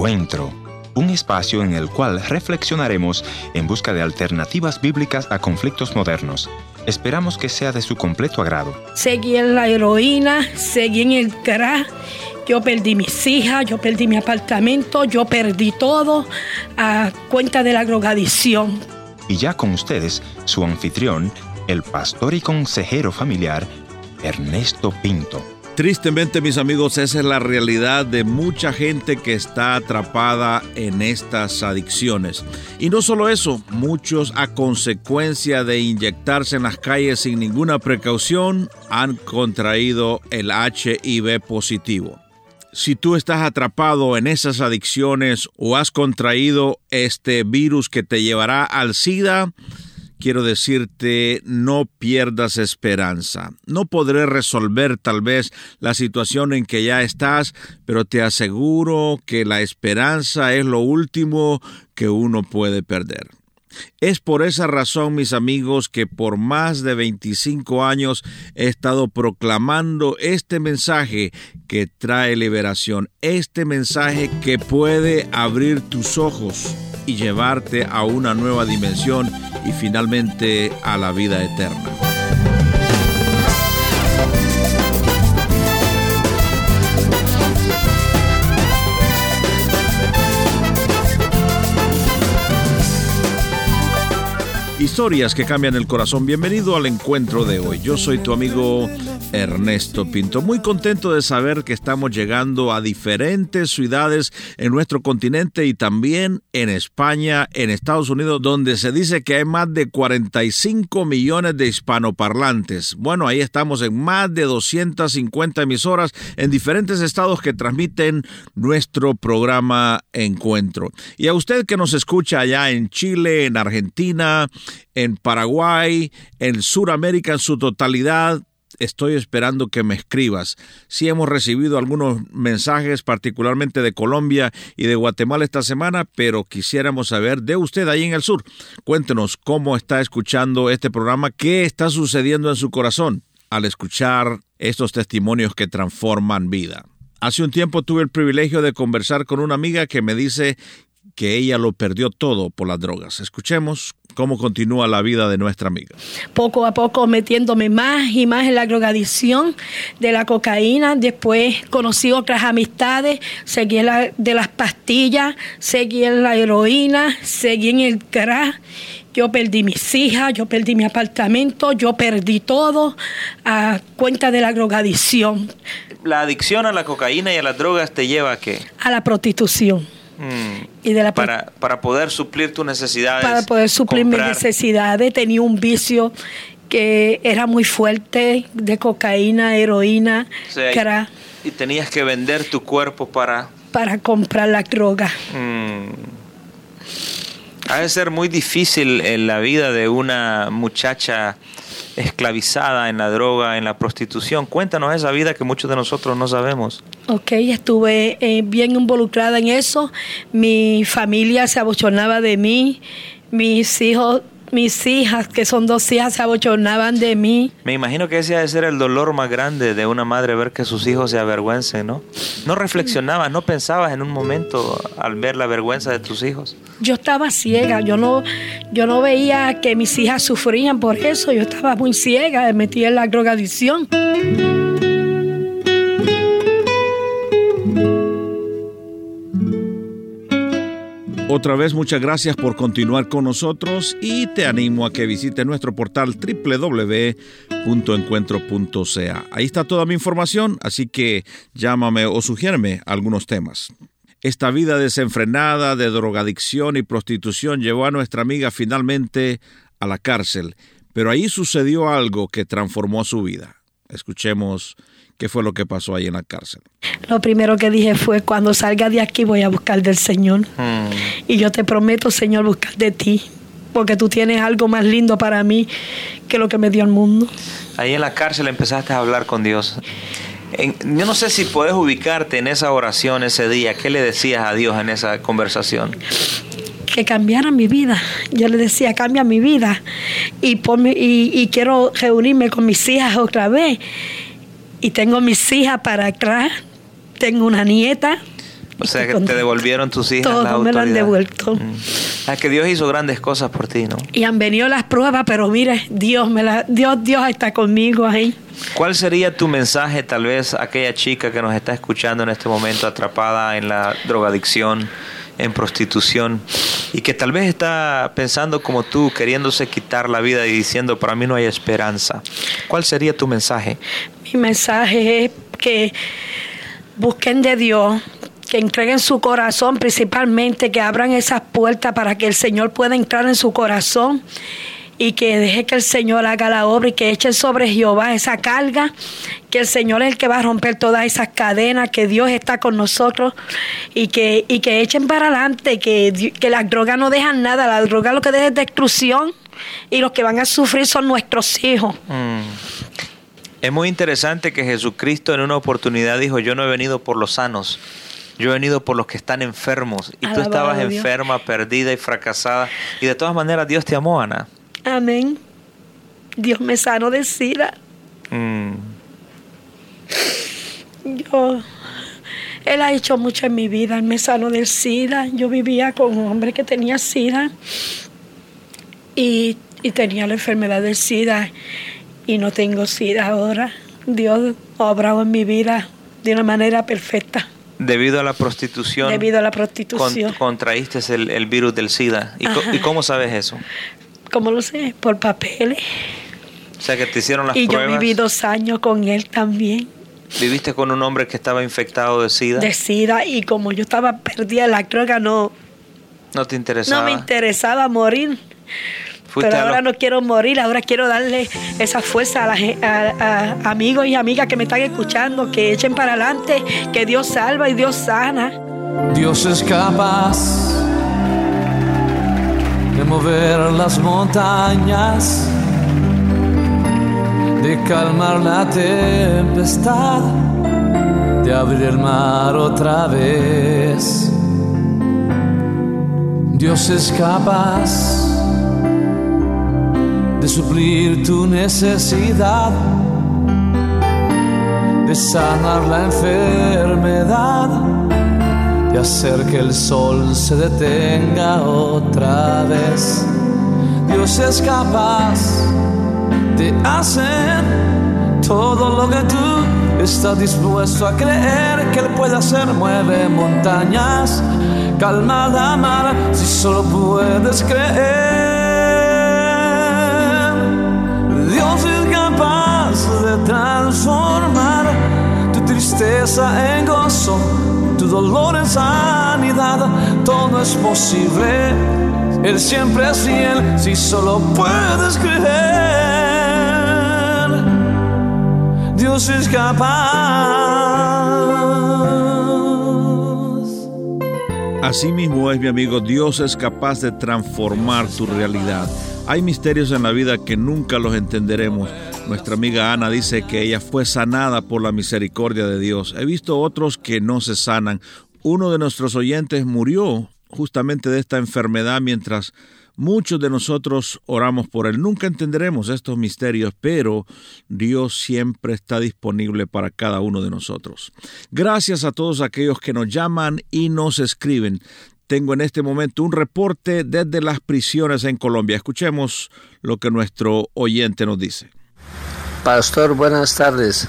Encuentro, un espacio en el cual reflexionaremos en busca de alternativas bíblicas a conflictos modernos. Esperamos que sea de su completo agrado. Seguí en la heroína, seguí en el crack. Yo perdí mis hijas, yo perdí mi apartamento, yo perdí todo a cuenta de la drogadicción. Y ya con ustedes, su anfitrión, el pastor y consejero familiar, Ernesto Pinto. Tristemente, mis amigos, esa es la realidad de mucha gente que está atrapada en estas adicciones. Y no solo eso, muchos a consecuencia de inyectarse en las calles sin ninguna precaución han contraído el HIV positivo. Si tú estás atrapado en esas adicciones o has contraído este virus que te llevará al SIDA, quiero decirte, no pierdas esperanza. No podré resolver tal vez la situación en que ya estás, pero te aseguro que la esperanza es lo último que uno puede perder. Es por esa razón, mis amigos, que por más de 25 años he estado proclamando este mensaje que trae liberación, este mensaje que puede abrir tus ojos y llevarte a una nueva dimensión y finalmente a la vida eterna. Historias que cambian el corazón. Bienvenido al encuentro de hoy. Yo soy tu amigo Ernesto Pinto. Muy contento de saber que estamos llegando a diferentes ciudades en nuestro continente y también en España, en Estados Unidos, donde se dice que hay más de 45 millones de hispanoparlantes. Bueno, ahí estamos en más de 250 emisoras en diferentes estados que transmiten nuestro programa Encuentro. Y a usted que nos escucha allá en Chile, en Argentina, en Paraguay, en Sudamérica en su totalidad, estoy esperando que me escribas. Sí hemos recibido algunos mensajes, particularmente de Colombia y de Guatemala esta semana, pero quisiéramos saber de usted ahí en el sur. Cuéntenos cómo está escuchando este programa, qué está sucediendo en su corazón al escuchar estos testimonios que transforman vida. Hace un tiempo tuve el privilegio de conversar con una amiga que me dice que ella lo perdió todo por las drogas. Escuchemos cómo continúa la vida de nuestra amiga. Poco a poco metiéndome más y más en la drogadicción de la cocaína. Después conocí otras amistades, seguí en la, de las pastillas, seguí en la heroína, seguí en el crack. Yo perdí mis hijas, yo perdí mi apartamento, yo perdí todo a cuenta de la drogadicción. ¿La adicción a la cocaína y a las drogas te lleva a qué? A la prostitución. Mm. Y de la para, para poder suplir tus necesidades. Para poder suplir mis necesidades. Tenía un vicio que era muy fuerte de cocaína, heroína, Y tenías que vender tu cuerpo para... Para comprar la droga. Mm. Ha de ser muy difícil en la vida de una muchacha esclavizada en la droga, en la prostitución. Cuéntanos esa vida que muchos de nosotros no sabemos. Ok, estuve eh, bien involucrada en eso. Mi familia se abochonaba de mí. Mis hijos mis hijas, que son dos hijas, se abochornaban de mí. Me imagino que ese debe ser el dolor más grande de una madre ver que sus hijos se avergüencen, ¿no? No reflexionabas, no pensabas en un momento al ver la vergüenza de tus hijos. Yo estaba ciega, yo no, yo no veía que mis hijas sufrían por eso, yo estaba muy ciega, metida en la drogadicción. Otra vez muchas gracias por continuar con nosotros y te animo a que visites nuestro portal www.encuentro.ca. Ahí está toda mi información, así que llámame o sugiéreme algunos temas. Esta vida desenfrenada de drogadicción y prostitución llevó a nuestra amiga finalmente a la cárcel, pero ahí sucedió algo que transformó su vida. Escuchemos ¿Qué fue lo que pasó ahí en la cárcel? Lo primero que dije fue, cuando salga de aquí voy a buscar del Señor. Hmm. Y yo te prometo, Señor, buscar de ti, porque tú tienes algo más lindo para mí que lo que me dio el mundo. Ahí en la cárcel empezaste a hablar con Dios. yo no sé si puedes ubicarte en esa oración ese día. ¿Qué le decías a Dios en esa conversación? que cambiara mi vida. Yo le decía, cambia mi vida y, y, y quiero reunirme con mis hijas otra vez y tengo mis hijas para atrás, tengo una nieta O sea que te devolvieron tus hijas. Todo la me lo han devuelto. Mm. Es que Dios hizo grandes cosas por ti, ¿no? Y han venido las pruebas, pero mire, Dios me la, Dios, Dios está conmigo ahí. ¿Cuál sería tu mensaje tal vez a aquella chica que nos está escuchando en este momento atrapada en la drogadicción, en prostitución y que tal vez está pensando como tú, queriéndose quitar la vida y diciendo, para mí no hay esperanza? ¿Cuál sería tu mensaje? Mi mensaje es que busquen de Dios, que entreguen su corazón, principalmente que abran esas puertas para que el Señor pueda entrar en su corazón y que deje que el Señor haga la obra y que echen sobre Jehová esa carga, que el Señor es el que va a romper todas esas cadenas, que Dios está con nosotros y que, y que echen para adelante, que, que las drogas no dejan nada, la droga lo que deja es destrucción y los que van a sufrir son nuestros hijos. Mm. Es muy interesante que Jesucristo en una oportunidad dijo, yo no he venido por los sanos, yo he venido por los que están enfermos. Y tú estabas enferma, perdida y fracasada. Y de todas maneras Dios te amó, Ana. Amén. Dios me sanó de SIDA. Mm. Yo, él ha hecho mucho en mi vida. Él me sanó del SIDA. Yo vivía con un hombre que tenía SIDA y, y tenía la enfermedad del SIDA y no tengo SIDA ahora. Dios ha obrado en mi vida de una manera perfecta Debido a la prostitución, debido a la con- prostitución. contraíste el, el virus del SIDA. ¿Y, co-. ¿Y cómo sabes eso? ¿Cómo lo sé? Por papeles. O sea, que te hicieron las Y yo pruebas. viví dos años con él también. Viviste con un hombre que estaba infectado de SIDA. De SIDA y como yo estaba perdida en la droga no, no te interesaba. no me interesaba morir. Fuiste Pero ahora los- no quiero morir, ahora quiero darle esa fuerza a, la a amigos y amigas que me están escuchando, que echen para adelante, que Dios salva y Dios sana. Dios es capaz de mover las montañas, de calmar la tempestad, de abrir el mar otra vez. Dios es capaz de suplir tu necesidad, de sanar la enfermedad de hacer que el sol se detenga otra vez. Dios es capaz de hacer todo lo que tú estás dispuesto a creer que Él puede hacer. Mueve montañas, calma la mar, si solo puedes creer. Transformar tu tristeza en gozo, tu dolor en sanidad. Todo es posible. Él siempre es fiel si solo puedes creer. Dios es capaz. Así mismo es, mi amigo, Dios es capaz de transformar tu realidad. Hay misterios en la vida que nunca los entenderemos. Nuestra amiga Ana dice que ella fue sanada por la misericordia de Dios. He visto otros que no se sanan. Uno de nuestros oyentes murió justamente de esta enfermedad mientras muchos de nosotros oramos por él. Nunca entenderemos estos misterios, pero Dios siempre está disponible para cada uno de nosotros. Gracias a todos aquellos que nos llaman y nos escriben. Tengo en este momento un reporte desde las prisiones en Colombia. Escuchemos lo que nuestro oyente nos dice. Pastor, buenas tardes.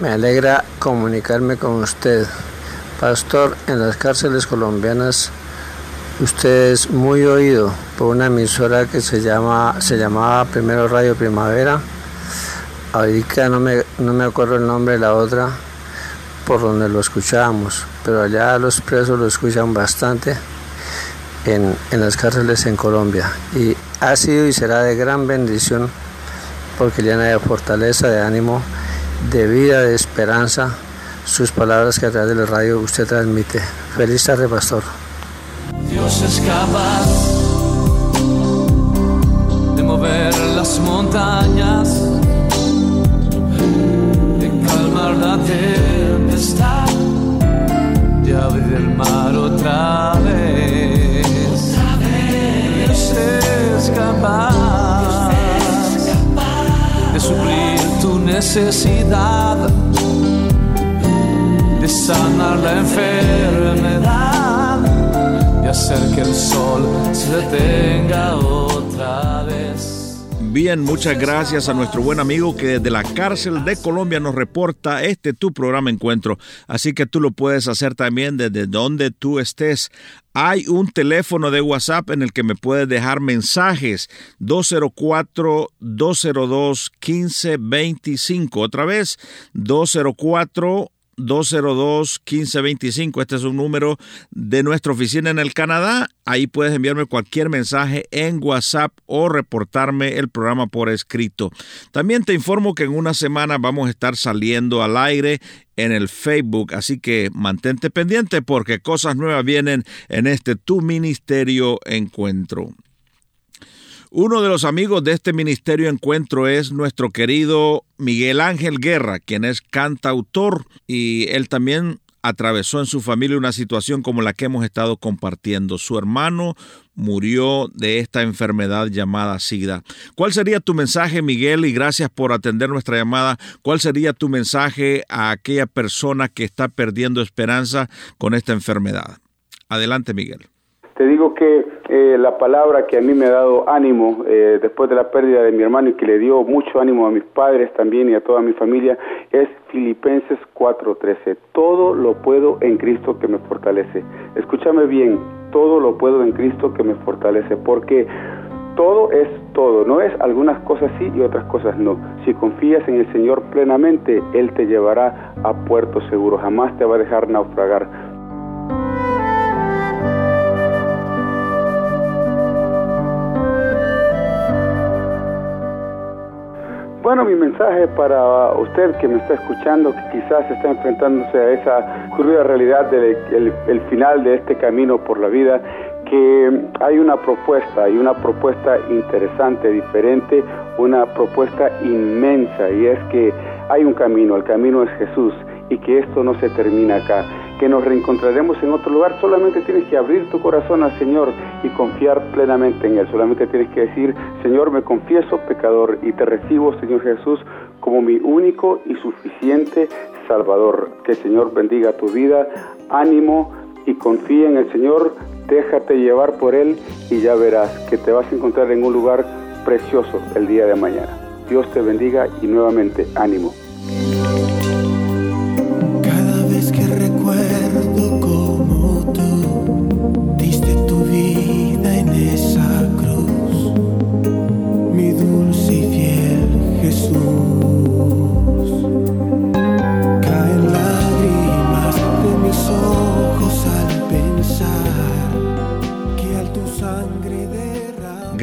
Me alegra comunicarme con usted. Pastor, en las cárceles colombianas usted es muy oído por una emisora que se llama se llamaba primero Radio Primavera. Ahorita no me, no me acuerdo el nombre de la otra por donde lo escuchábamos, pero allá los presos lo escuchan bastante en, en las cárceles en Colombia. Y ha sido y será de gran bendición porque llena de fortaleza, de ánimo, de vida, de esperanza, sus palabras que a través de la radio usted transmite. Feliz tarde, pastor. Dios es capaz de mover las montañas, de calmar la tempestad, de abrir el mar otra vez. Tu necesidad, de sanar la enfermedad y hacer que el sol se detenga otra vez. Bien, muchas gracias a nuestro buen amigo que desde la cárcel de Colombia nos reporta este tu programa Encuentro. Así que tú lo puedes hacer también desde donde tú estés. Hay un teléfono de WhatsApp en el que me puedes dejar mensajes 204-202-1525. Otra vez, 204 202-1525. Este es un número de nuestra oficina en el Canadá. Ahí puedes enviarme cualquier mensaje en WhatsApp o reportarme el programa por escrito. También te informo que en una semana vamos a estar saliendo al aire en el Facebook, así que mantente pendiente porque cosas nuevas vienen en este Tu Ministerio Encuentro. Uno de los amigos de este ministerio encuentro es nuestro querido Miguel Ángel Guerra, quien es cantautor y él también atravesó en su familia una situación como la que hemos estado compartiendo. Su hermano murió de esta enfermedad llamada SIDA. ¿Cuál sería tu mensaje, Miguel? Y gracias por atender nuestra llamada. ¿Cuál sería tu mensaje a aquella persona que está perdiendo esperanza con esta enfermedad? Adelante, Miguel. Te digo que eh, la palabra que a mí me ha dado ánimo eh, después de la pérdida de mi hermano y que le dio mucho ánimo a mis padres también y a toda mi familia es Filipenses 4:13. Todo lo puedo en Cristo que me fortalece. Escúchame bien, todo lo puedo en Cristo que me fortalece, porque todo es todo, no es algunas cosas sí y otras cosas no. Si confías en el Señor plenamente, Él te llevará a puerto seguro, jamás te va a dejar naufragar. Bueno, mi mensaje para usted que me está escuchando, que quizás está enfrentándose a esa cruda realidad del el final de este camino por la vida, que hay una propuesta, hay una propuesta interesante, diferente, una propuesta inmensa, y es que hay un camino, el camino es Jesús, y que esto no se termina acá que nos reencontraremos en otro lugar, solamente tienes que abrir tu corazón al Señor y confiar plenamente en Él. Solamente tienes que decir, Señor, me confieso pecador y te recibo, Señor Jesús, como mi único y suficiente Salvador. Que el Señor bendiga tu vida, ánimo y confía en el Señor, déjate llevar por Él y ya verás que te vas a encontrar en un lugar precioso el día de mañana. Dios te bendiga y nuevamente ánimo.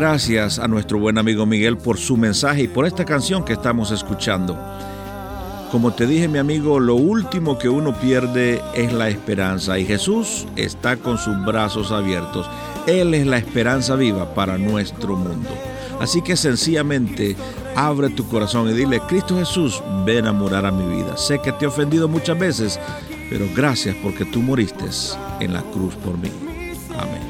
Gracias a nuestro buen amigo Miguel por su mensaje y por esta canción que estamos escuchando. Como te dije mi amigo, lo último que uno pierde es la esperanza y Jesús está con sus brazos abiertos. Él es la esperanza viva para nuestro mundo. Así que sencillamente abre tu corazón y dile, Cristo Jesús, ven a morar a mi vida. Sé que te he ofendido muchas veces, pero gracias porque tú moriste en la cruz por mí. Amén.